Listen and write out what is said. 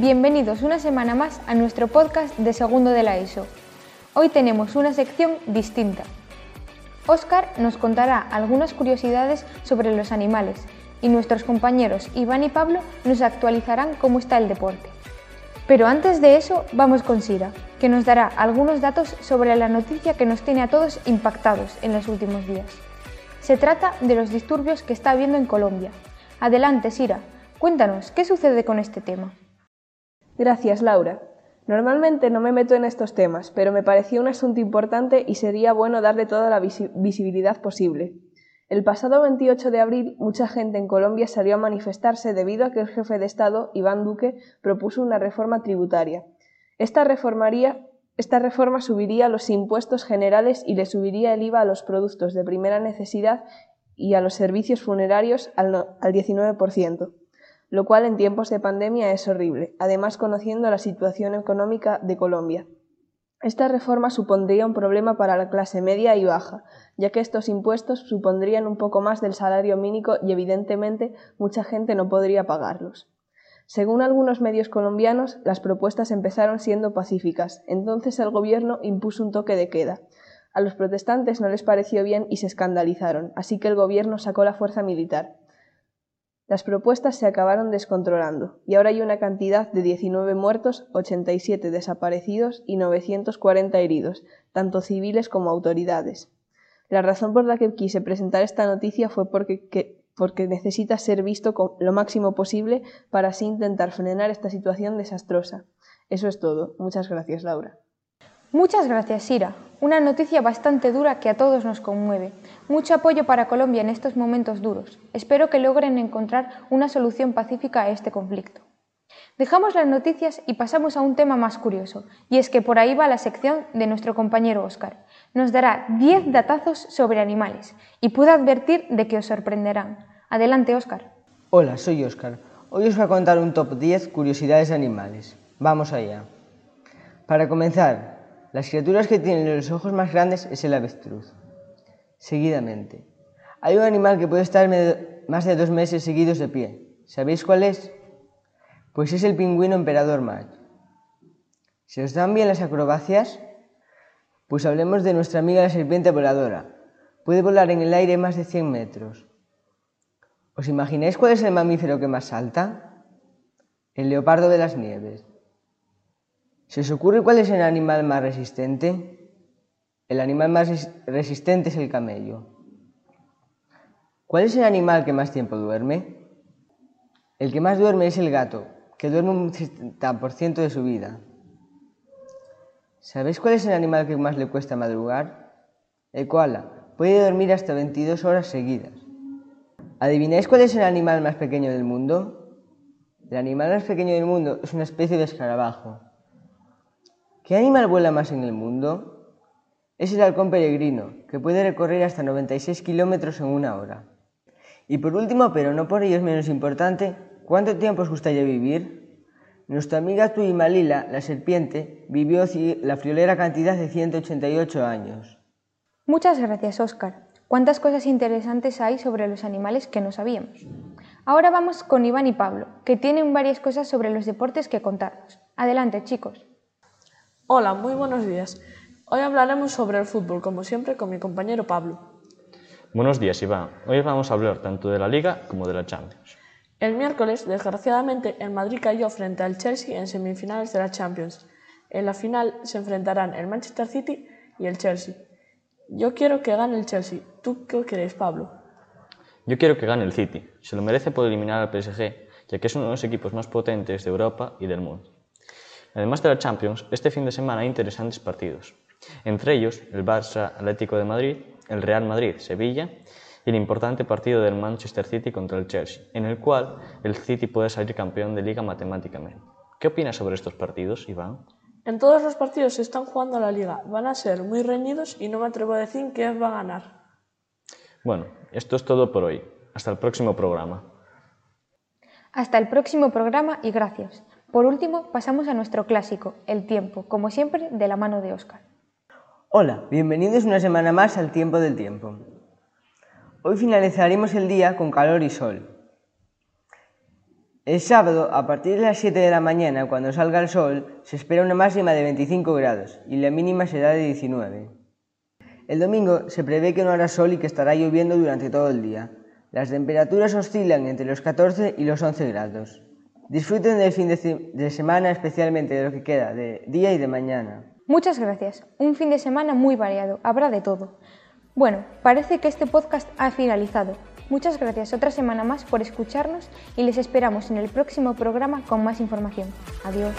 Bienvenidos una semana más a nuestro podcast de segundo de la ESO. Hoy tenemos una sección distinta. Óscar nos contará algunas curiosidades sobre los animales y nuestros compañeros Iván y Pablo nos actualizarán cómo está el deporte. Pero antes de eso, vamos con Sira, que nos dará algunos datos sobre la noticia que nos tiene a todos impactados en los últimos días. Se trata de los disturbios que está habiendo en Colombia. Adelante, Sira, cuéntanos, ¿qué sucede con este tema? Gracias, Laura. Normalmente no me meto en estos temas, pero me pareció un asunto importante y sería bueno darle toda la visibilidad posible. El pasado 28 de abril, mucha gente en Colombia salió a manifestarse debido a que el jefe de Estado, Iván Duque, propuso una reforma tributaria. Esta, esta reforma subiría los impuestos generales y le subiría el IVA a los productos de primera necesidad y a los servicios funerarios al, al 19%, lo cual en tiempos de pandemia es horrible, además conociendo la situación económica de Colombia. Esta reforma supondría un problema para la clase media y baja, ya que estos impuestos supondrían un poco más del salario mínimo y evidentemente mucha gente no podría pagarlos. Según algunos medios colombianos, las propuestas empezaron siendo pacíficas, entonces el gobierno impuso un toque de queda. A los protestantes no les pareció bien y se escandalizaron, así que el gobierno sacó la fuerza militar. Las propuestas se acabaron descontrolando y ahora hay una cantidad de 19 muertos, 87 desaparecidos y 940 heridos, tanto civiles como autoridades. La razón por la que quise presentar esta noticia fue porque, porque necesita ser visto lo máximo posible para así intentar frenar esta situación desastrosa. Eso es todo. Muchas gracias, Laura. Muchas gracias, Sira. Una noticia bastante dura que a todos nos conmueve. Mucho apoyo para Colombia en estos momentos duros. Espero que logren encontrar una solución pacífica a este conflicto. Dejamos las noticias y pasamos a un tema más curioso, y es que por ahí va la sección de nuestro compañero Óscar. Nos dará 10 datazos sobre animales y puedo advertir de que os sorprenderán. Adelante, Óscar. Hola, soy Óscar. Hoy os voy a contar un top 10 curiosidades de animales. Vamos allá. Para comenzar, las criaturas que tienen los ojos más grandes es el avestruz. Seguidamente, hay un animal que puede estar más de dos meses seguidos de pie. ¿Sabéis cuál es? Pues es el pingüino emperador macho. ¿Se os dan bien las acrobacias? Pues hablemos de nuestra amiga la serpiente voladora. Puede volar en el aire más de 100 metros. ¿Os imagináis cuál es el mamífero que más salta? El leopardo de las nieves. ¿Se os ocurre cuál es el animal más resistente? El animal más resistente es el camello. ¿Cuál es el animal que más tiempo duerme? El que más duerme es el gato, que duerme un 70% de su vida. ¿Sabéis cuál es el animal que más le cuesta madrugar? El koala. Puede dormir hasta 22 horas seguidas. ¿Adivináis cuál es el animal más pequeño del mundo? El animal más pequeño del mundo es una especie de escarabajo. ¿Qué animal vuela más en el mundo? Es el halcón peregrino, que puede recorrer hasta 96 kilómetros en una hora. Y por último, pero no por ello es menos importante, ¿cuánto tiempo os gustaría vivir? Nuestra amiga Tuimalila, la serpiente, vivió la friolera cantidad de 188 años. Muchas gracias, Óscar. Cuántas cosas interesantes hay sobre los animales que no sabíamos. Ahora vamos con Iván y Pablo, que tienen varias cosas sobre los deportes que contarnos. Adelante, chicos. Hola, muy buenos días. Hoy hablaremos sobre el fútbol, como siempre, con mi compañero Pablo. Buenos días, Iván. Hoy vamos a hablar tanto de la Liga como de la Champions. El miércoles, desgraciadamente, el Madrid cayó frente al Chelsea en semifinales de la Champions. En la final se enfrentarán el Manchester City y el Chelsea. Yo quiero que gane el Chelsea. ¿Tú qué crees, Pablo? Yo quiero que gane el City. Se lo merece por eliminar al PSG, ya que es uno de los equipos más potentes de Europa y del mundo. Además de la Champions, este fin de semana hay interesantes partidos, entre ellos el Barça Atlético de Madrid, el Real Madrid Sevilla y el importante partido del Manchester City contra el Chelsea, en el cual el City puede salir campeón de liga matemáticamente. ¿Qué opinas sobre estos partidos, Iván? En todos los partidos se están jugando la liga, van a ser muy reñidos y no me atrevo a decir quién va a ganar. Bueno, esto es todo por hoy. Hasta el próximo programa. Hasta el próximo programa y gracias. Por último, pasamos a nuestro clásico, el tiempo, como siempre, de la mano de Óscar. Hola, bienvenidos una semana más al tiempo del tiempo. Hoy finalizaremos el día con calor y sol. El sábado, a partir de las 7 de la mañana, cuando salga el sol, se espera una máxima de 25 grados y la mínima será de 19. El domingo se prevé que no hará sol y que estará lloviendo durante todo el día. Las temperaturas oscilan entre los 14 y los 11 grados. Disfruten del fin de, semana, especialmente de lo que queda de día y de mañana. Muchas gracias. Un fin de semana muy variado. Habrá de todo. Bueno, parece que este podcast ha finalizado. Muchas gracias otra semana más por escucharnos y les esperamos en el próximo programa con más información. Adiós.